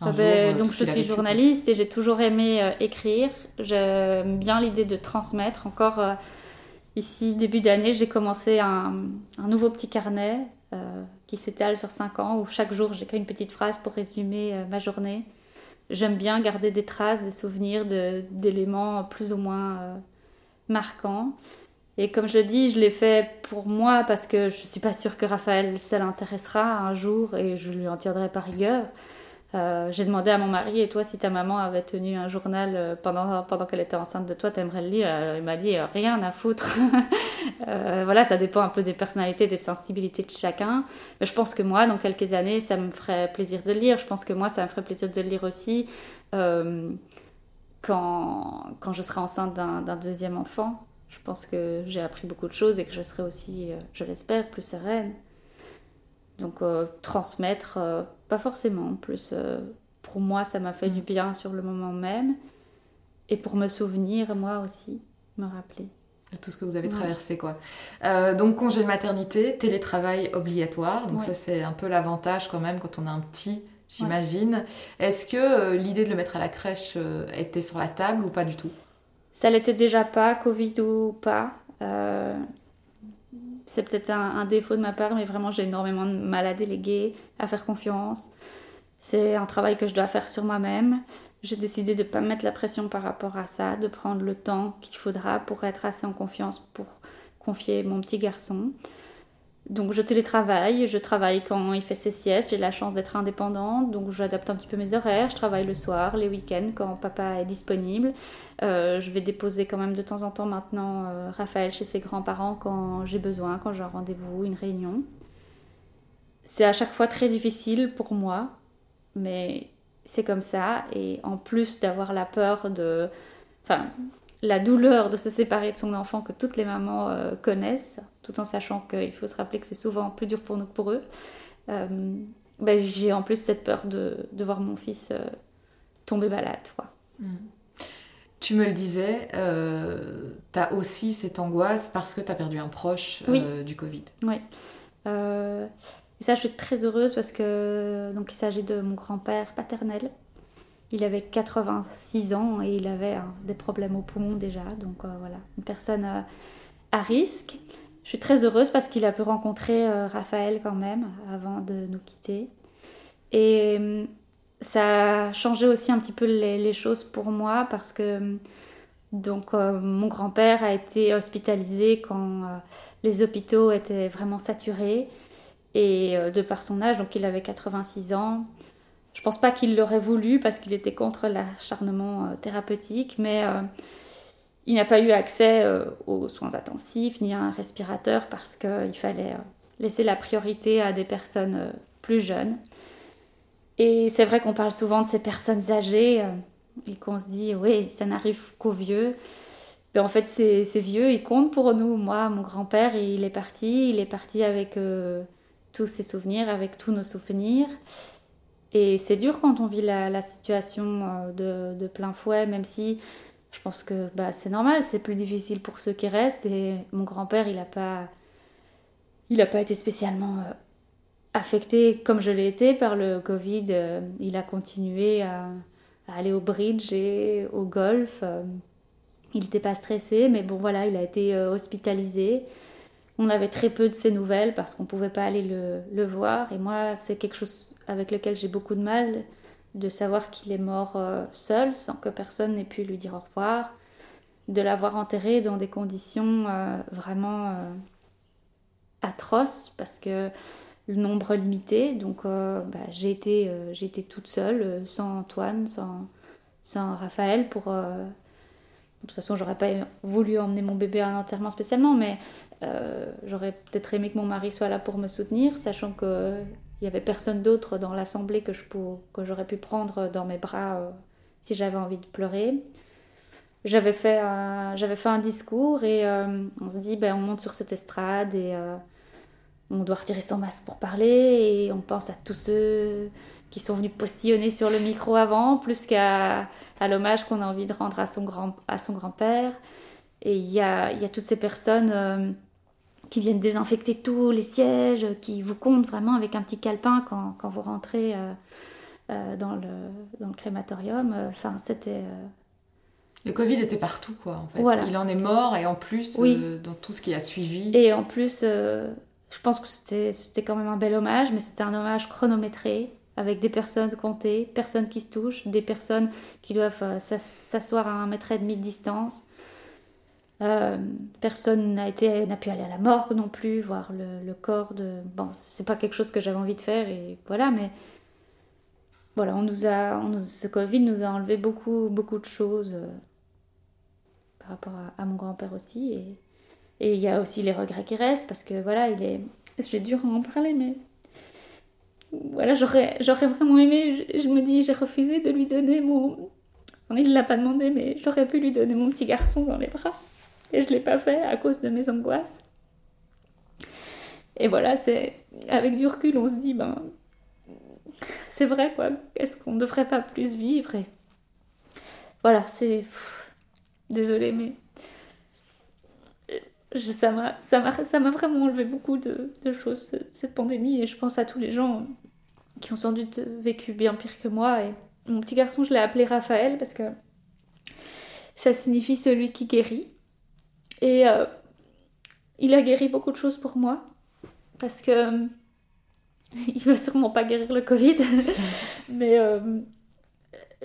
ah ben, donc je suis journaliste et j'ai toujours aimé euh, écrire. J'aime bien l'idée de transmettre. Encore euh, ici, début d'année, j'ai commencé un, un, nouveau petit carnet euh, qui s'étale sur 5 ans où chaque jour j'écris une petite phrase pour résumer euh, ma journée. J'aime bien garder des traces, des souvenirs d'éléments plus ou moins euh, marquants. Et comme je dis, je l'ai fait pour moi parce que je ne suis pas sûre que Raphaël, ça l'intéressera un jour et je lui en tiendrai par rigueur. Euh, j'ai demandé à mon mari, et toi, si ta maman avait tenu un journal euh, pendant, pendant qu'elle était enceinte de toi, t'aimerais le lire? Euh, Il m'a dit, rien à foutre. voilà, ça dépend un peu des personnalités, des sensibilités de chacun. Mais je pense que moi, dans quelques années, ça me ferait plaisir de le lire. Je pense que moi, ça me ferait plaisir de le lire aussi quand, quand je serai enceinte d'un deuxième enfant. Je pense que j'ai appris beaucoup de choses et que je serai aussi, je l'espère, plus sereine. Donc transmettre, pas forcément. Plus euh, pour moi, ça m'a fait mmh. du bien sur le moment même. Et pour me souvenir, moi aussi, me rappeler. De tout ce que vous avez ouais. traversé, quoi. donc congé de maternité, télétravail obligatoire. Donc ouais. ça, c'est un peu l'avantage quand même quand on a un petit, j'imagine. Ouais. Est-ce que l'idée de le mettre à la crèche était sur la table ou pas du tout? Ça l'était déjà pas, Covid ou pas c'est peut-être un, défaut de ma part, mais vraiment j'ai énormément de mal à déléguer, à faire confiance. C'est un travail que je dois faire sur moi-même. J'ai décidé de ne pas mettre la pression par rapport à ça, de prendre le temps qu'il faudra pour être assez en confiance pour confier mon petit garçon. Donc je télétravaille, je travaille quand il fait ses siestes, j'ai la chance d'être indépendante, donc j'adapte un petit peu mes horaires, je travaille le soir, les week-ends quand papa est disponible. Euh, je vais déposer quand même de temps en temps maintenant euh, Raphaël chez ses grands-parents quand j'ai besoin, quand j'ai un rendez-vous, une réunion. C'est à chaque fois très difficile pour moi, mais c'est comme ça, et en plus d'avoir la peur de... Enfin, la douleur de se séparer de son enfant que toutes les mamans euh, connaissent, tout en sachant qu'il faut se rappeler que c'est souvent plus dur pour nous que pour eux. Euh, ben, j'ai en plus cette peur de, de voir mon fils euh, tomber malade. Quoi. Mmh. Tu me le disais, tu as aussi cette angoisse parce que tu as perdu un proche oui. du Covid. Oui. et ça, je suis très heureuse parce que donc, il s'agit de mon grand-père paternel il avait 86 ans et il avait hein, des problèmes au poumon déjà. Donc euh, voilà, une personne euh, à risque. Je suis très heureuse parce qu'il a pu rencontrer euh, Raphaël quand même avant de nous quitter. Et ça a changé aussi un petit peu les, choses pour moi parce que donc mon grand-père a été hospitalisé quand les hôpitaux étaient vraiment saturés et de par son âge, donc il avait 86 ans, je pense pas qu'il l'aurait voulu parce qu'il était contre l'acharnement euh, thérapeutique, mais euh, il n'a pas eu accès euh, aux soins intensifs ni à un respirateur parce qu'il fallait laisser la priorité à des personnes plus jeunes. Et c'est vrai qu'on parle souvent de ces personnes âgées et qu'on se dit, oui, ça n'arrive qu'aux vieux. Mais en fait, ces, ces, vieux, ils comptent pour nous. Moi, mon grand-père, il est parti. Il est parti avec tous ses souvenirs, avec tous nos souvenirs. Et c'est dur quand on vit la, situation euh, de, plein fouet, même si je pense que bah, c'est normal, c'est plus difficile pour ceux qui restent. Et mon grand-père, il n'a pas, pas été spécialement euh, affecté comme je l'ai été par le Covid. Euh, il a continué à, aller au bridge et au golf. il n'était pas stressé, mais bon voilà, il a été hospitalisé. On avait très peu de ses nouvelles parce qu'on ne pouvait pas aller le, voir. Et moi, c'est quelque chose avec lequel j'ai beaucoup de mal, de savoir qu'il est mort euh, seul, sans que personne n'ait pu lui dire au revoir, de l'avoir enterré dans des conditions euh, vraiment euh, atroces, parce que le nombre limité. Donc bah, j'ai été, j'ai été toute seule, sans Antoine, sans, sans Raphaël, pour de toute façon, j'aurais pas voulu emmener mon bébé à un enterrement spécialement, mais euh, j'aurais peut-être aimé que mon mari soit là pour me soutenir, sachant que il y avait personne d'autre dans l'assemblée que, je pour- que j'aurais pu prendre dans mes bras euh, si j'avais envie de pleurer. J'avais fait, un- j'avais fait un discours et euh, on se dit, ben, on monte sur cette estrade et euh, on doit retirer son masque pour parler et on pense à tous ceux qui sont venus postillonner sur le micro avant, plus qu'à à l'hommage qu'on a envie de rendre à son, grand, à son grand-père. Et il y a, il y a toutes ces personnes euh, qui viennent désinfecter tous les sièges, qui vous comptent vraiment avec un petit calepin quand, quand vous rentrez euh, euh, dans, le, dans le crématorium. Enfin, c'était... Le Covid était partout, quoi, en fait. Voilà. Il en est mort, et en plus, Oui. dans tout ce qui a suivi. Et en plus, je pense que c'était quand même un bel hommage, mais c'était un hommage chronométré, avec des personnes comptées, personnes qui se touchent, des personnes qui doivent euh, s'as- s'asseoir à un mètre et demi de distance. Euh, personne n'a été n'a pu aller à la morgue non plus, voir le, corps de. Bon, c'est pas quelque chose que j'avais envie de faire, et voilà, mais. Voilà, on nous a, ce Covid nous a enlevé beaucoup, beaucoup de choses euh, par rapport à, mon grand-père aussi. Et, et il y a aussi les regrets qui restent parce que voilà, il est. J'ai à en parler, mais. Voilà, j'aurais, j'aurais vraiment aimé. Je, me dis, j'ai refusé de lui donner mon. Il ne l'a pas demandé, mais j'aurais pu lui donner mon petit garçon dans les bras. Et je ne l'ai pas fait à cause de mes angoisses. Et voilà, c'est. Avec du recul, on se dit, ben. C'est vrai, quoi. Est-ce qu'on ne devrait pas plus vivre et... Voilà, c'est. Désolée, mais ça m'a vraiment enlevé beaucoup de, de choses ce- cette pandémie et je pense à tous les gens qui ont sans doute vécu bien pire que moi. Et mon petit garçon je l'ai appelé Raphaël parce que ça signifie celui qui guérit. Et euh, il a guéri beaucoup de choses pour moi parce que il va sûrement pas guérir le Covid. Mais euh,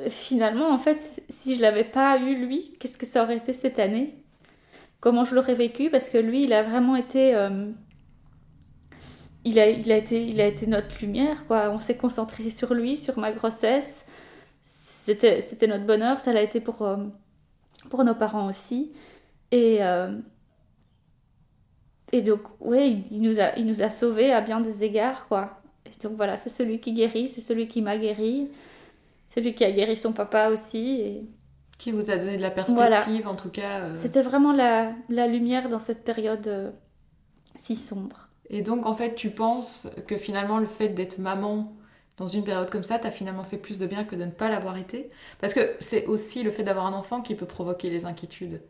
finalement, en fait, si je l'avais pas eu lui, qu'est-ce que ça aurait été cette année? Comment je l'aurais vécu? Parce que lui, il a vraiment été, euh, il a, il a été, il a été notre lumière, quoi. On s'est concentré sur lui, sur ma grossesse. C'était, c'était notre bonheur. Ça l'a été pour, euh, pour nos parents aussi. Et euh, et donc, oui, il nous a, il nous a sauvés à bien des égards, quoi. Et donc voilà, c'est celui qui guérit, c'est celui qui m'a guéri. Celui qui a guéri son papa aussi. Et Qui vous a donné de la perspective, en tout cas. euh. c'était vraiment la, la lumière dans cette période si sombre. Et donc, en fait, tu penses que finalement, le fait d'être maman dans une période comme ça, t'as finalement fait plus de bien que de ne pas l'avoir été? Parce que c'est aussi le fait d'avoir un enfant qui peut provoquer les inquiétudes.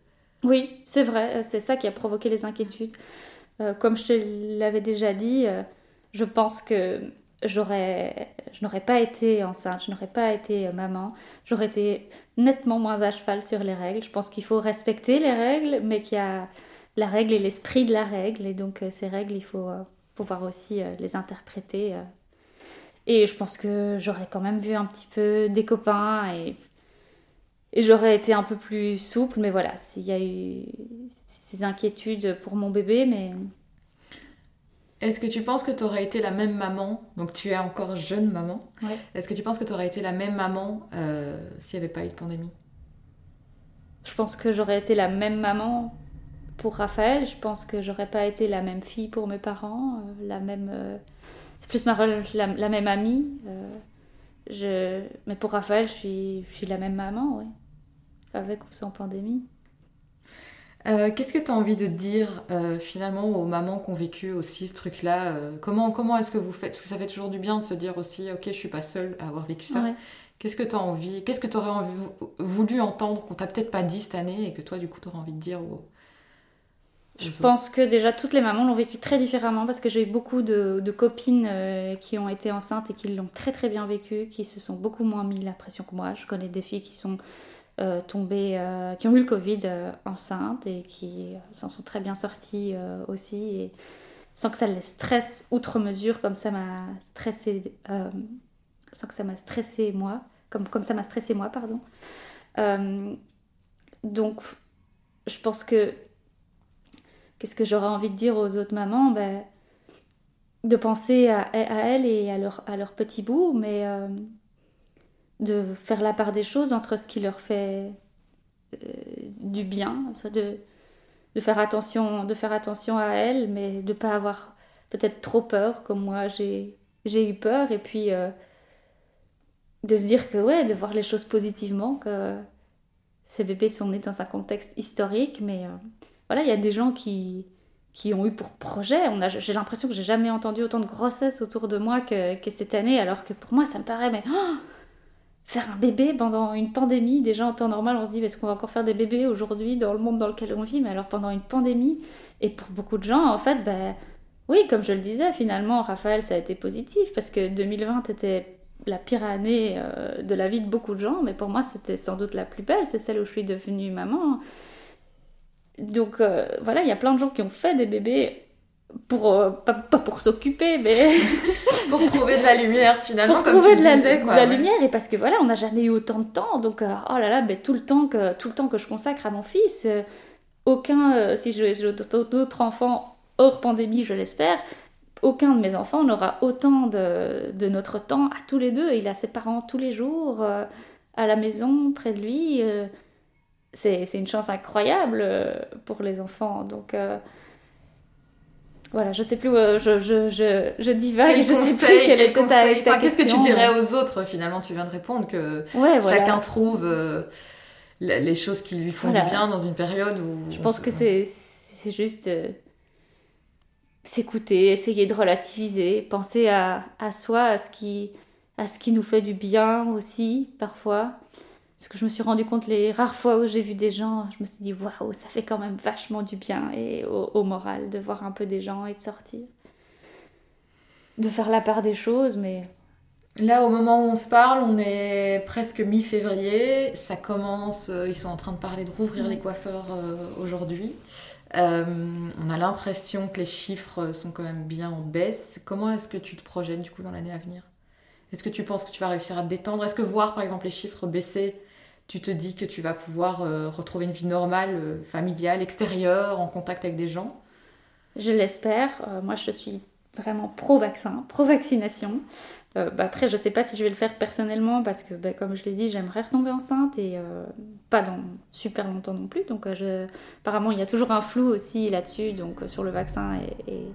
Oui, c'est vrai, euh, c'est ça qui a provoqué les inquiétudes. Euh, comme je te l'avais déjà dit, euh, je pense que j'aurais, je n'aurais pas été enceinte, je n'aurais pas été maman, j'aurais été nettement moins à cheval sur les règles. Je pense qu'il faut respecter les règles, mais qu'il y a la règle et l'esprit de la règle, et donc euh, ces règles, il faut euh, pouvoir aussi euh, les interpréter. Et je pense que j'aurais quand même vu un petit peu des copains et et j'aurais été un peu plus souple, mais voilà, s'il y a eu ces inquiétudes pour mon bébé, mais Est-ce que tu penses que tu aurais été la même maman? Donc, tu es encore jeune maman. Ouais. Est-ce que tu penses que tu aurais été la même maman euh, s'il n'y avait pas eu de pandémie? Je pense que j'aurais été la même maman pour Raphaël. Je pense que j'aurais pas été la même fille pour mes parents, euh, la même. euh, c'est plus ma la, la même amie. euh, je, mais pour Raphaël, je suis, je suis la même maman, oui. Avec ou sans pandémie. Qu'est-ce que tu as envie de dire finalement aux mamans qui ont vécu aussi ce truc-là Comment, comment est-ce que vous faites Parce que ça fait toujours du bien de se dire aussi, ok, je suis pas seule à avoir vécu ça. Ouais. Qu'est-ce que tu as envie Qu'est-ce que tu aurais envie, voulu entendre qu'on t'a peut-être pas dit cette année et que toi, du coup, tu aurais envie de dire aux, Je pense que déjà toutes les mamans l'ont vécu très différemment parce que j'ai eu beaucoup de, de copines euh, qui ont été enceintes et qui l'ont très très bien vécu, qui se sont beaucoup moins mis la pression que moi. Je connais des filles qui sont euh, tombées, euh, qui ont eu le Covid enceintes et qui s'en sont très bien sorties aussi et sans que ça les stresse outre mesure comme ça m'a stressé, sans que ça m'a stressé moi, comme, comme ça m'a stressé moi, pardon. Donc je pense que Qu'est-ce que j'aurais envie de dire aux autres mamans? Ben, De penser à, elles et à leur, à leur petit bout, mais euh, de faire la part des choses entre ce qui leur fait euh, du bien, de, de, faire attention, de faire attention à elles, mais de ne pas avoir peut-être trop peur, comme moi j'ai eu peur. Et puis, euh, de se dire que, ouais, de voir les choses positivement, que ces bébés sont nés dans un contexte historique. Mais voilà, il y a des gens qui, qui ont eu pour projet. J'ai l'impression que j'ai jamais entendu autant de grossesse autour de moi que, que cette année, alors que pour moi, ça me paraît, mais. Oh, faire un bébé pendant une pandémie, déjà en temps normal, on se dit est-ce qu'on va encore faire des bébés aujourd'hui dans le monde dans lequel on vit, mais alors pendant une pandémie, et pour beaucoup de gens, en fait, ben, oui, comme je le disais, finalement, Raphaël, ça a été positif, parce que 2020 était la pire année euh, de la vie de beaucoup de gens, mais pour moi, c'était sans doute la plus belle, c'est celle où je suis devenue maman. Donc euh, voilà, il y a plein de gens qui ont fait des bébés pour euh, pas, pour s'occuper mais pour trouver de la lumière finalement pour trouver de la, de la lumière et parce que voilà on n'a jamais eu autant de temps. Donc euh, oh là là ben, tout le temps que tout le temps que je consacre à mon fils euh, aucun si j'ai d'autres enfants hors pandémie je l'espère aucun de mes enfants n'aura autant de, de, notre temps à tous les deux. Il a ses parents tous les jours à la maison près de lui c'est une chance incroyable pour les enfants donc voilà, je sais plus, euh, je, je, je, je divague, je sais plus quelle était ta, Qu'est-ce que tu dirais aux autres finalement? Tu viens de répondre que chacun trouve euh, les choses qui lui font du bien dans une période où. Je pense que c'est juste euh, s'écouter, essayer de relativiser, penser à, à soi, à ce, qui, à ce qui nous fait du bien aussi parfois. Parce que je me suis rendu compte les rares fois où j'ai vu des gens, je me suis dit waouh, ça fait quand même vachement du bien et au, moral de voir un peu des gens et de sortir. De faire la part des choses, mais. Là, au moment où on se parle, on est presque mi-février. Ça commence, euh, ils sont en train de parler de rouvrir les coiffeurs euh, aujourd'hui. Euh, on a l'impression que les chiffres sont quand même bien en baisse. Comment est-ce que tu te projettes du coup dans l'année à venir? Est-ce que tu penses que tu vas réussir à te détendre? Est-ce que voir par exemple les chiffres baisser tu te dis que tu vas pouvoir euh, retrouver une vie normale, euh, familiale, extérieure, en contact avec des gens? Je l'espère. Euh, moi, je suis vraiment pro-vaccin, pro-vaccination. Bah, après, je ne sais pas si je vais le faire personnellement parce que, bah, comme je l'ai dit, j'aimerais retomber enceinte et pas dans super longtemps non plus. Donc, apparemment, il y a toujours un flou aussi là-dessus, donc sur le vaccin et et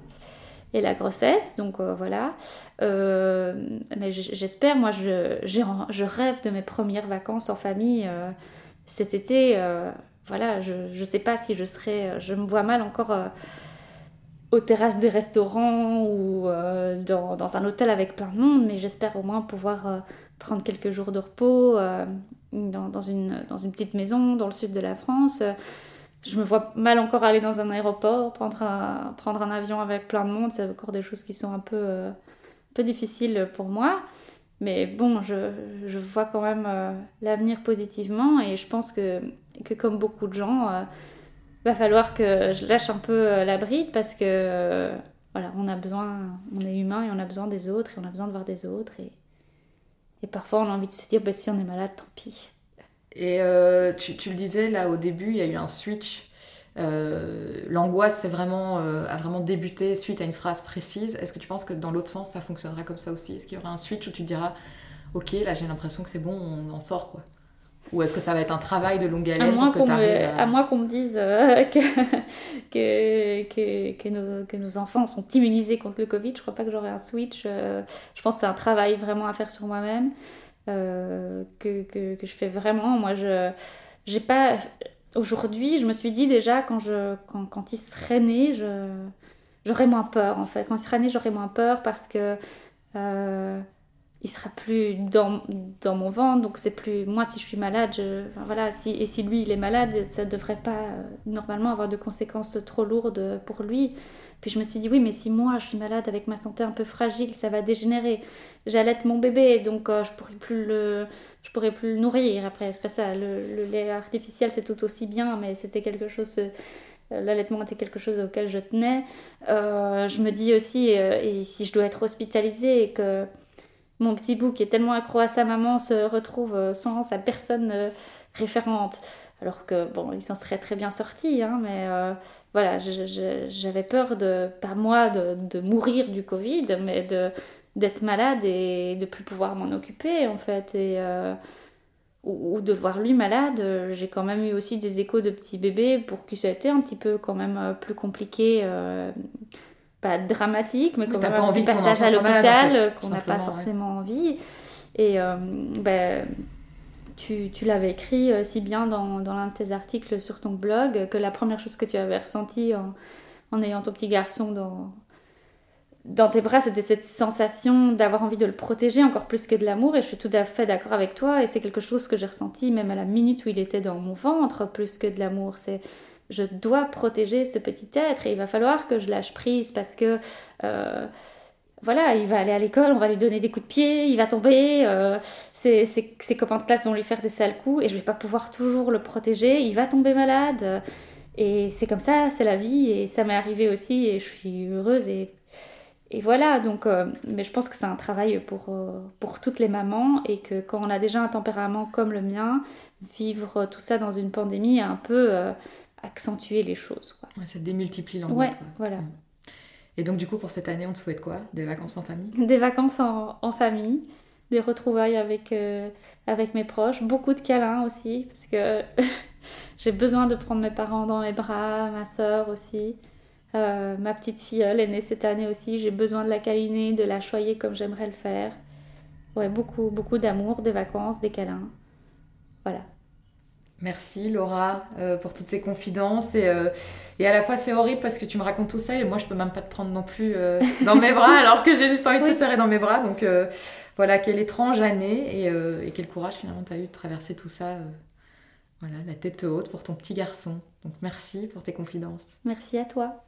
la grossesse. Donc euh, voilà. Euh, mais j'espère, moi, je, rêve de mes premières vacances en famille euh, cet été. voilà, je ne sais pas si je serai. Je me vois mal encore aux terrasses des restaurants ou dans, un hôtel avec plein de monde, mais j'espère au moins pouvoir prendre quelques jours de repos dans une petite maison dans le sud de la France je me vois mal encore aller dans un aéroport, prendre un, avion avec plein de monde. C'est encore des choses qui sont un peu, euh, difficiles pour moi. Mais bon, je, vois quand même euh, l'avenir positivement et je pense que, que comme beaucoup de gens, euh, va falloir que je lâche un peu la bride parce que voilà, on a besoin, on est humain et on a besoin des autres et on a besoin de voir des autres. Et, et parfois on a envie de se dire, bah, si on est malade, tant pis. Et euh, tu, tu, le disais là au début, il y a eu un switch. Euh, L'angoisse vraiment, euh, a vraiment débuté suite à une phrase précise. Est-ce que tu penses que dans l'autre sens ça fonctionnera comme ça aussi? Est-ce qu'il y aura un switch où tu te diras Ok, là j'ai l'impression que c'est bon, on en sort quoi? Ou est-ce que ça va être un travail de longue haleine à moins qu'on me, à... moins qu'on me dise euh, que, que, que, que, nos, que, nos, enfants sont immunisés contre le Covid, je crois pas que j'aurai un switch. je pense que c'est un travail vraiment à faire sur moi-même. Euh, que, que, je fais vraiment. Moi, je j'ai pas. Aujourd'hui, je me suis dit déjà, quand, je, quand, quand il serait né, j'aurais moins peur en. Quand il serait né, j'aurais moins peur parce que. Euh, il sera plus dans, dans mon ventre, donc c'est plus moi si je suis malade, je, et si lui il est malade, ça devrait pas euh, normalement avoir de conséquences trop lourdes pour lui. Puis je me suis dit, oui, mais si moi je suis malade avec ma santé un peu fragile, ça va dégénérer. J'allaite mon bébé, donc euh, je pourrais plus pourrais plus le nourrir. Après, c'est pas ça. Le, lait artificiel, c'est tout aussi bien, mais c'était quelque chose. Euh, l'allaitement était quelque chose auquel je tenais. Euh, je me dis aussi, et si je dois être hospitalisée et que mon petit bout qui est tellement accro à sa maman se retrouve sans sa personne référente, alors que bon, il s'en serait très bien sorti, hein, mais voilà, j'avais peur de, pas moi, de, mourir du Covid, mais de d'être malade et de plus pouvoir m'en occuper en fait et euh, ou, de le voir lui malade j'ai quand même eu aussi des échos de petits bébés pour qui ça a été un petit peu quand même euh, plus compliqué euh, pas dramatique, mais comme t'as un pas envie petit passage à l'hôpital en fait, euh, tout qu'on n'a pas ouais. forcément envie. Et euh, ben, tu, l'avais écrit euh, si bien dans, l'un de tes articles sur ton blog que la première chose que tu avais ressentie en, ayant ton petit garçon dans, dans tes bras, c'était cette sensation d'avoir envie de le protéger encore plus que de l'amour. Et je suis tout à fait d'accord avec toi. Et c'est quelque chose que j'ai ressenti même à la minute où il était dans mon ventre, plus que de l'amour. C'est je dois protéger ce petit être et il va falloir que je lâche prise parce que euh, voilà, il va aller à l'école, on va lui donner des coups de pied, il va tomber, euh, ses, ses- ses copains de classe vont lui faire des sales coups et je vais pas pouvoir toujours le protéger, il va tomber malade. Et c'est comme ça, c'est la vie et ça m'est arrivé aussi et je suis heureuse et, et voilà. Donc, euh, mais je pense que c'est un travail pour, euh, pour toutes les mamans et que quand on a déjà un tempérament comme le mien, vivre tout ça dans une pandémie a un peu accentué les choses. Quoi. Ouais, ça démultiplie Ouais, l'angoisse. quoi. voilà. Mm. Et donc, du coup, pour cette année, on te souhaite quoi? Des vacances en famille? Des vacances en, en famille, des retrouvailles avec, euh, avec mes proches, beaucoup de câlins aussi, parce que j'ai besoin de prendre mes parents dans mes bras, ma soeur aussi. Euh, ma petite fille, elle est née cette année aussi, j'ai besoin de la câliner, de la choyer comme j'aimerais le faire. Ouais, beaucoup, beaucoup d'amour, des vacances, des câlins. Voilà. Merci Laura euh, pour toutes ces confidences. Et, euh, et à la fois c'est horrible parce que tu me racontes tout ça et moi je peux même pas te prendre non plus euh, dans mes bras alors que j'ai juste envie de te serrer dans mes bras. Donc voilà quelle étrange année et, et quel courage finalement tu as eu de traverser tout ça voilà la tête haute pour ton petit garçon. Donc merci pour tes confidences. Merci à toi.